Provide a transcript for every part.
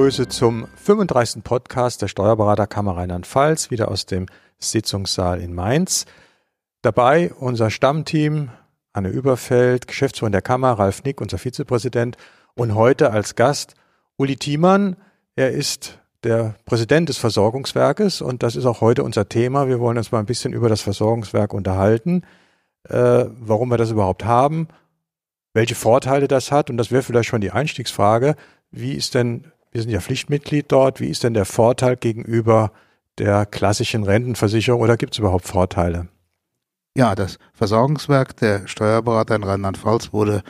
begrüße zum 35. Podcast der Steuerberaterkammer Rheinland-Pfalz, wieder aus dem Sitzungssaal in Mainz. Dabei unser Stammteam, Anne Überfeld, Geschäftsführer der Kammer, Ralf Nick, unser Vizepräsident und heute als Gast Uli Thiemann. Er ist der Präsident des Versorgungswerkes und das ist auch heute unser Thema. Wir wollen uns mal ein bisschen über das Versorgungswerk unterhalten, äh, warum wir das überhaupt haben, welche Vorteile das hat und das wäre vielleicht schon die Einstiegsfrage. Wie ist denn, wir sind ja Pflichtmitglied dort, wie ist denn der Vorteil gegenüber der klassischen Rentenversicherung oder gibt es überhaupt Vorteile? Ja, das Versorgungswerk der Steuerberater in Rheinland-Pfalz wurde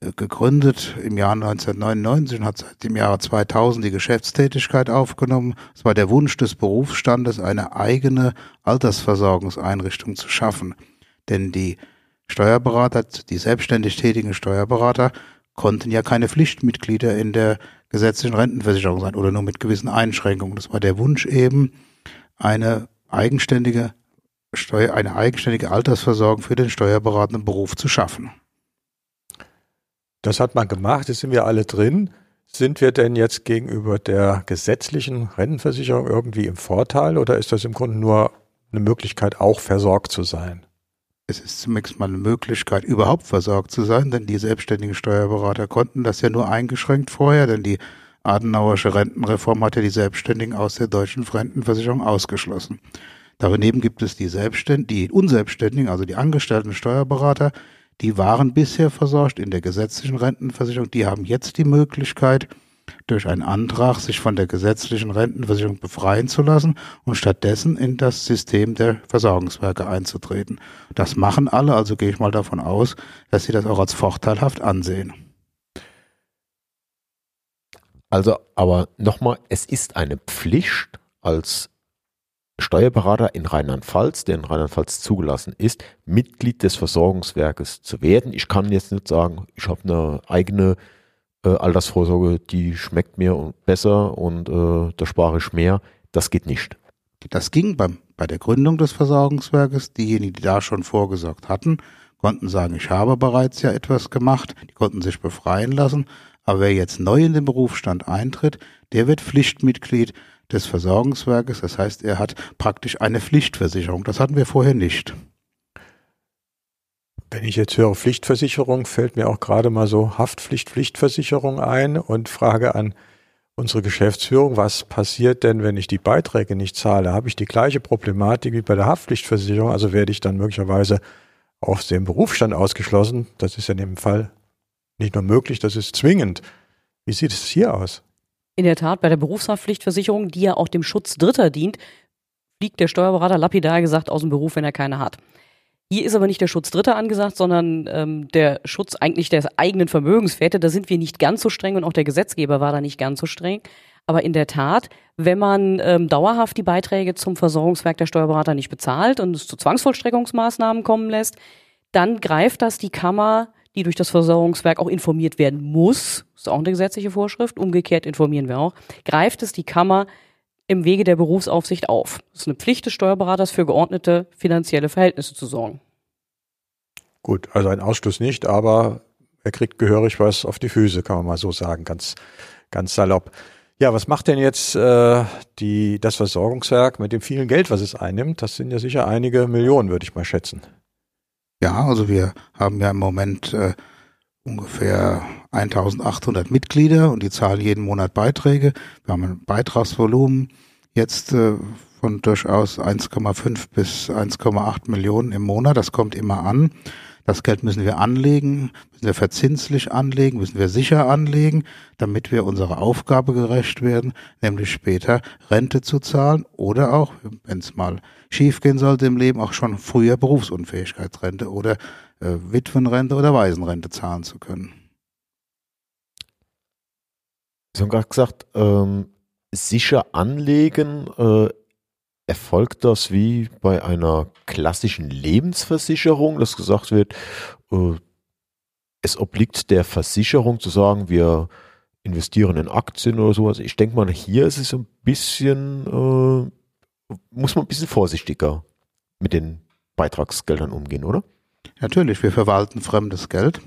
äh, gegründet im Jahr 1999 und hat seit dem Jahre 2000 die Geschäftstätigkeit aufgenommen. Es war der Wunsch des Berufsstandes, eine eigene Altersversorgungseinrichtung zu schaffen. Denn die Steuerberater, die selbstständig tätigen Steuerberater, konnten ja keine Pflichtmitglieder in der gesetzlichen Rentenversicherung sein oder nur mit gewissen Einschränkungen. Das war der Wunsch eben, eine eigenständige Steuer, eine eigenständige Altersversorgung für den steuerberatenden Beruf zu schaffen. Das hat man gemacht, jetzt sind wir alle drin. Sind wir denn jetzt gegenüber der gesetzlichen Rentenversicherung irgendwie im Vorteil oder ist das im Grunde nur eine Möglichkeit, auch versorgt zu sein? Es ist zunächst mal eine Möglichkeit, überhaupt versorgt zu sein, denn die selbstständigen Steuerberater konnten das ja nur eingeschränkt vorher, denn die Adenauersche Rentenreform hat ja die Selbstständigen aus der deutschen Rentenversicherung ausgeschlossen. Daneben gibt es die Selbstständigen, die Unselbstständigen, also die angestellten Steuerberater, die waren bisher versorgt in der gesetzlichen Rentenversicherung, die haben jetzt die Möglichkeit, durch einen Antrag sich von der gesetzlichen Rentenversicherung befreien zu lassen und stattdessen in das System der Versorgungswerke einzutreten. Das machen alle, also gehe ich mal davon aus, dass sie das auch als vorteilhaft ansehen. Also, aber nochmal, es ist eine Pflicht als Steuerberater in Rheinland-Pfalz, der in Rheinland-Pfalz zugelassen ist, Mitglied des Versorgungswerkes zu werden. Ich kann jetzt nicht sagen, ich habe eine eigene äh, Altersvorsorge, die schmeckt mir besser und äh, da spare ich mehr. Das geht nicht. Das ging beim, bei der Gründung des Versorgungswerkes. Diejenigen, die da schon vorgesorgt hatten, konnten sagen, ich habe bereits ja etwas gemacht. Die konnten sich befreien lassen. Aber wer jetzt neu in den Berufsstand eintritt, der wird Pflichtmitglied des Versorgungswerkes. Das heißt, er hat praktisch eine Pflichtversicherung. Das hatten wir vorher nicht. Wenn ich jetzt höre Pflichtversicherung, fällt mir auch gerade mal so Haftpflicht-Pflichtversicherung ein und frage an unsere Geschäftsführung, was passiert denn, wenn ich die Beiträge nicht zahle? Habe ich die gleiche Problematik wie bei der Haftpflichtversicherung? Also werde ich dann möglicherweise aus dem Berufsstand ausgeschlossen? Das ist in dem Fall nicht nur möglich, das ist zwingend. Wie sieht es hier aus? In der Tat, bei der Berufshaftpflichtversicherung, die ja auch dem Schutz Dritter dient, fliegt der Steuerberater lapidar gesagt aus dem Beruf, wenn er keine hat. Hier ist aber nicht der Schutz Dritter angesagt, sondern ähm, der Schutz eigentlich der eigenen Vermögenswerte. Da sind wir nicht ganz so streng und auch der Gesetzgeber war da nicht ganz so streng. Aber in der Tat, wenn man ähm, dauerhaft die Beiträge zum Versorgungswerk der Steuerberater nicht bezahlt und es zu Zwangsvollstreckungsmaßnahmen kommen lässt, dann greift das die Kammer, die durch das Versorgungswerk auch informiert werden muss, ist auch eine gesetzliche Vorschrift, umgekehrt informieren wir auch, greift es die Kammer im Wege der Berufsaufsicht auf. Es ist eine Pflicht des Steuerberaters für geordnete finanzielle Verhältnisse zu sorgen. Gut, also ein Ausschluss nicht, aber er kriegt gehörig was auf die Füße, kann man mal so sagen, ganz, ganz salopp. Ja, was macht denn jetzt äh, die, das Versorgungswerk mit dem vielen Geld, was es einnimmt? Das sind ja sicher einige Millionen, würde ich mal schätzen. Ja, also wir haben ja im Moment äh, ungefähr 1800 Mitglieder und die zahlen jeden Monat Beiträge. Wir haben ein Beitragsvolumen jetzt äh, von durchaus 1,5 bis 1,8 Millionen im Monat. Das kommt immer an. Das Geld müssen wir anlegen, müssen wir verzinslich anlegen, müssen wir sicher anlegen, damit wir unserer Aufgabe gerecht werden, nämlich später Rente zu zahlen oder auch, wenn es mal schiefgehen sollte im Leben, auch schon früher Berufsunfähigkeitsrente oder äh, Witwenrente oder Waisenrente zahlen zu können. Sie haben gerade gesagt, ähm, sicher anlegen, äh, erfolgt das wie bei einer klassischen Lebensversicherung, dass gesagt wird, äh, es obliegt der Versicherung zu sagen, wir investieren in Aktien oder sowas. Ich denke mal, hier ist es ein bisschen, äh, muss man ein bisschen vorsichtiger mit den Beitragsgeldern umgehen, oder? Natürlich, wir verwalten fremdes Geld.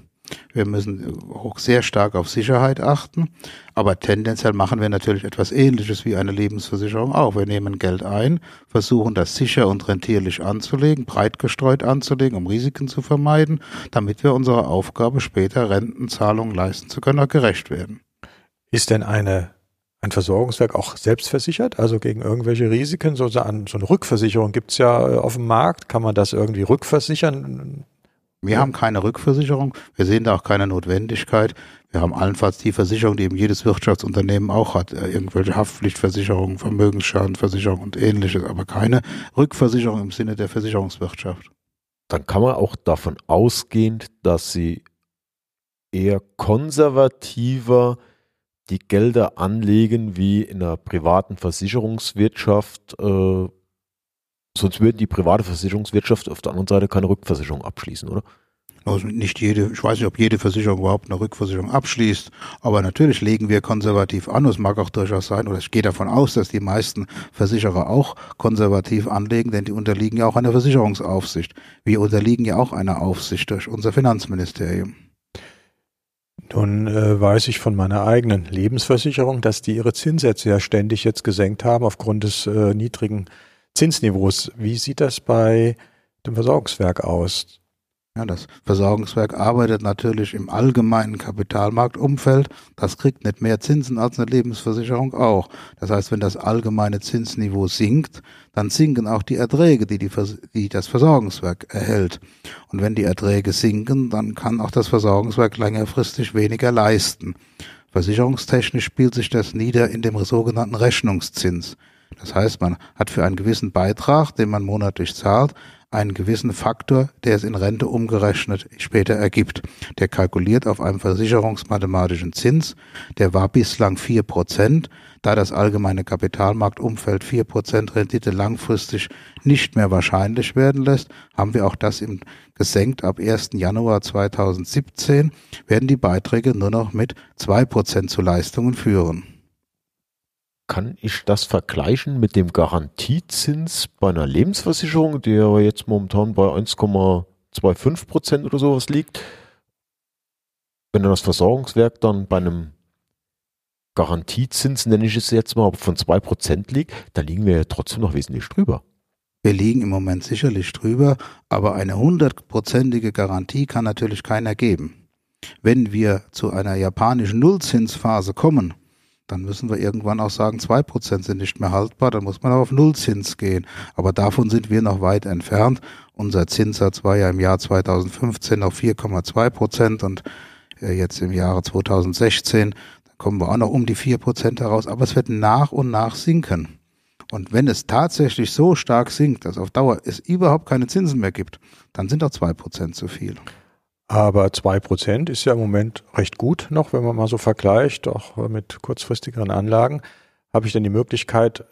Wir müssen auch sehr stark auf Sicherheit achten. Aber tendenziell machen wir natürlich etwas Ähnliches wie eine Lebensversicherung auch. Wir nehmen Geld ein, versuchen das sicher und rentierlich anzulegen, breit gestreut anzulegen, um Risiken zu vermeiden, damit wir unserer Aufgabe später Rentenzahlungen leisten zu können, auch gerecht werden. Ist denn eine ein Versorgungswerk auch selbstversichert, also gegen irgendwelche Risiken? So, so eine Rückversicherung gibt es ja äh, auf dem Markt. Kann man das irgendwie rückversichern? Wir haben keine Rückversicherung. Wir sehen da auch keine Notwendigkeit. Wir haben allenfalls die Versicherung, die eben jedes Wirtschaftsunternehmen auch hat. Äh, irgendwelche Haftpflichtversicherungen, Vermögensschadenversicherung und ähnliches, aber keine Rückversicherung im Sinne der Versicherungswirtschaft. Dann kann man auch davon ausgehen, dass sie eher konservativer die Gelder anlegen wie in einer privaten Versicherungswirtschaft. Äh, sonst würde die private Versicherungswirtschaft auf der anderen Seite keine Rückversicherung abschließen, oder? Also nicht jede, ich weiß nicht, ob jede Versicherung überhaupt eine Rückversicherung abschließt, aber natürlich legen wir konservativ an. Es mag auch durchaus sein, oder ich gehe davon aus, dass die meisten Versicherer auch konservativ anlegen, denn die unterliegen ja auch einer Versicherungsaufsicht. Wir unterliegen ja auch einer Aufsicht durch unser Finanzministerium. Nun äh, weiß ich von meiner eigenen Lebensversicherung, dass die ihre Zinssätze ja ständig jetzt gesenkt haben aufgrund des äh, niedrigen Zinsniveaus. Wie sieht das bei dem Versorgungswerk aus? Ja, das Versorgungswerk arbeitet natürlich im allgemeinen Kapitalmarktumfeld. Das kriegt nicht mehr Zinsen als eine Lebensversicherung auch. Das heißt, wenn das allgemeine Zinsniveau sinkt, dann sinken auch die Erträge, die, die, die das Versorgungswerk erhält. Und wenn die Erträge sinken, dann kann auch das Versorgungswerk längerfristig weniger leisten. Versicherungstechnisch spielt sich das nieder in dem sogenannten Rechnungszins. Das heißt, man hat für einen gewissen Beitrag, den man monatlich zahlt, einen gewissen Faktor, der es in Rente umgerechnet später ergibt. Der kalkuliert auf einem versicherungsmathematischen Zins. Der war bislang vier Prozent. Da das allgemeine Kapitalmarktumfeld vier Prozent Rendite langfristig nicht mehr wahrscheinlich werden lässt, haben wir auch das im gesenkt. Ab 1. Januar 2017 werden die Beiträge nur noch mit zwei Prozent zu Leistungen führen. Kann ich das vergleichen mit dem Garantiezins bei einer Lebensversicherung, der jetzt momentan bei 1,25 Prozent oder sowas liegt? Wenn dann das Versorgungswerk dann bei einem Garantiezins, nenne ich es jetzt mal, von 2 Prozent liegt, da liegen wir ja trotzdem noch wesentlich drüber. Wir liegen im Moment sicherlich drüber, aber eine hundertprozentige Garantie kann natürlich keiner geben. Wenn wir zu einer japanischen Nullzinsphase kommen, dann müssen wir irgendwann auch sagen, zwei Prozent sind nicht mehr haltbar, dann muss man auf Nullzins gehen. Aber davon sind wir noch weit entfernt. Unser Zinssatz war ja im Jahr 2015 auf 4,2 Prozent und äh, jetzt im Jahre 2016 da kommen wir auch noch um die vier Prozent heraus, aber es wird nach und nach sinken. Und wenn es tatsächlich so stark sinkt, dass auf Dauer es überhaupt keine Zinsen mehr gibt, dann sind auch zwei Prozent zu viel. Aber zwei Prozent ist ja im Moment recht gut noch, wenn man mal so vergleicht, auch mit kurzfristigeren Anlagen. Habe ich denn die Möglichkeit,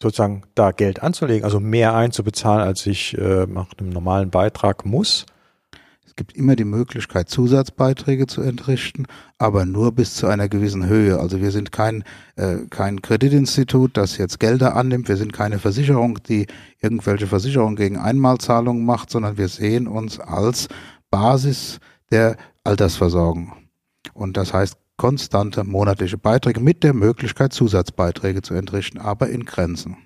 sozusagen da Geld anzulegen, also mehr einzubezahlen, als ich äh, nach einem normalen Beitrag muss? Es gibt immer die Möglichkeit, Zusatzbeiträge zu entrichten, aber nur bis zu einer gewissen Höhe. Also wir sind kein, äh, kein Kreditinstitut, das jetzt Gelder annimmt. Wir sind keine Versicherung, die irgendwelche Versicherungen gegen Einmalzahlungen macht, sondern wir sehen uns als Basis der Altersversorgung. Und das heißt konstante monatliche Beiträge mit der Möglichkeit, Zusatzbeiträge zu entrichten, aber in Grenzen.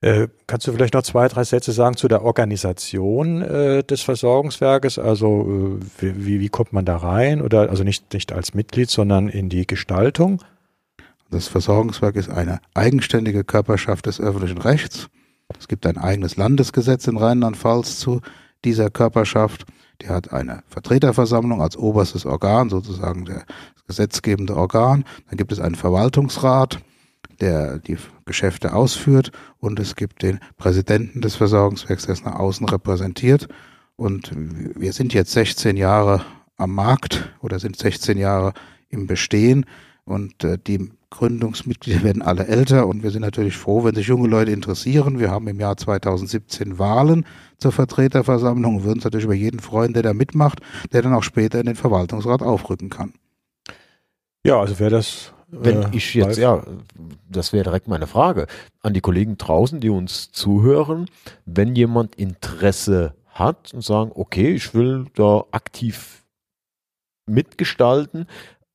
Äh, kannst du vielleicht noch zwei, drei Sätze sagen zu der Organisation äh, des Versorgungswerkes? Also äh, wie, wie kommt man da rein? Oder also nicht, nicht als Mitglied, sondern in die Gestaltung? Das Versorgungswerk ist eine eigenständige Körperschaft des öffentlichen Rechts. Es gibt ein eigenes Landesgesetz in Rheinland-Pfalz zu dieser Körperschaft. Die hat eine Vertreterversammlung als oberstes Organ, sozusagen der gesetzgebende Organ. Dann gibt es einen Verwaltungsrat, der die Geschäfte ausführt und es gibt den Präsidenten des Versorgungswerks, der es nach außen repräsentiert. Und wir sind jetzt 16 Jahre am Markt oder sind 16 Jahre im Bestehen und äh, die Gründungsmitglieder werden alle älter und wir sind natürlich froh, wenn sich junge Leute interessieren. Wir haben im Jahr 2017 Wahlen zur Vertreterversammlung und würden uns natürlich über jeden freuen, der da mitmacht, der dann auch später in den Verwaltungsrat aufrücken kann. Ja, also wer das. Wenn äh, ich jetzt, weiß. ja, das wäre direkt meine Frage an die Kollegen draußen, die uns zuhören. Wenn jemand Interesse hat und sagen, okay, ich will da aktiv mitgestalten.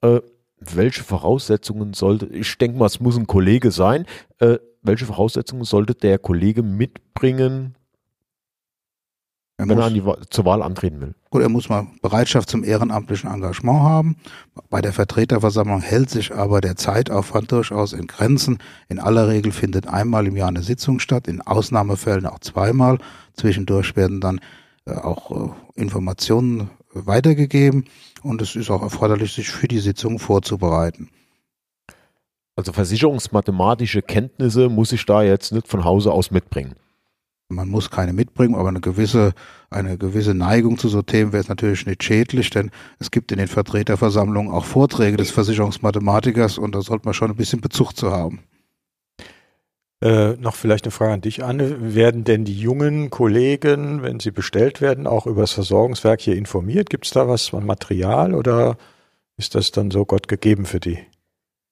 Äh, welche Voraussetzungen sollte, ich denke mal, es muss ein Kollege sein, äh, welche Voraussetzungen sollte der Kollege mitbringen, Er wenn muss, er Wa- zur Wahl antreten will? gut, er muss mal Bereitschaft zum ehrenamtlichen Engagement haben. Bei der Vertreterversammlung hält sich aber der Zeitaufwand durchaus in Grenzen. In aller Regel findet einmal im Jahr eine Sitzung statt, in Ausnahmefällen auch zweimal. Zwischendurch werden dann äh, auch äh, Informationen weitergegeben und es ist auch erforderlich, sich für die Sitzung vorzubereiten. Also versicherungsmathematische Kenntnisse muss ich da jetzt nicht von Hause aus mitbringen. Man muss keine mitbringen, aber eine gewisse, eine gewisse Neigung zu so Themen wäre es natürlich nicht schädlich, denn es gibt in den Vertreterversammlungen auch Vorträge des Versicherungsmathematikers und da sollte man schon ein bisschen Bezug zu haben. Äh, noch vielleicht eine Frage an dich, Anne. Werden denn die jungen Kollegen, wenn sie bestellt werden, auch über das Versorgungswerk hier informiert? Gibt es da was an Material oder ist das dann so Gott gegeben für die?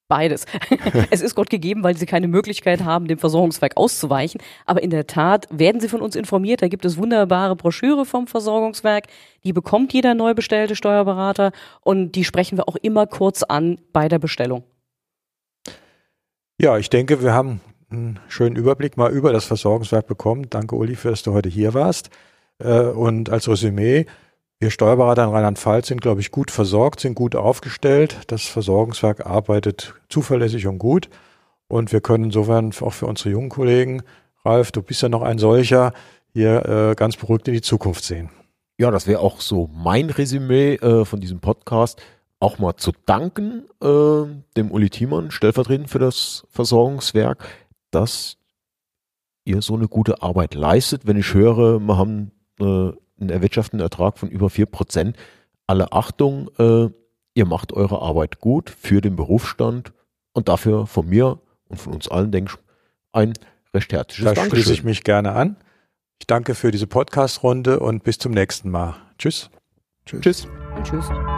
Beides. es ist Gott gegeben, weil sie keine Möglichkeit haben, dem Versorgungswerk auszuweichen. Aber in der Tat werden sie von uns informiert. Da gibt es wunderbare Broschüre vom Versorgungswerk. Die bekommt jeder neu bestellte Steuerberater und die sprechen wir auch immer kurz an bei der Bestellung. Ja, ich denke, wir haben einen schönen Überblick mal über das Versorgungswerk bekommen. Danke, Uli, für dass du heute hier warst. Äh, Und als Resümee, wir Steuerberater in Rheinland-Pfalz sind, glaube ich, gut versorgt, sind gut aufgestellt. Das Versorgungswerk arbeitet zuverlässig und gut. Und wir können insofern auch für unsere jungen Kollegen, Ralf, du bist ja noch ein solcher, hier äh, ganz beruhigt in die Zukunft sehen. Ja, das wäre auch so mein Resümee äh, von diesem Podcast. Auch mal zu danken äh, dem Uli Thiemann, stellvertretend für das Versorgungswerk, dass ihr so eine gute Arbeit leistet. Wenn ich höre, wir haben äh, einen erwirtschafteten Ertrag von über 4%, alle Achtung, äh, ihr macht eure Arbeit gut für den Berufsstand und dafür von mir und von uns allen, denke ich, ein recht herzliches Da schließe ich Dankeschön. mich gerne an. Ich danke für diese Podcast-Runde und bis zum nächsten Mal. Tschüss. Tschüss. Tschüss. Und tschüss.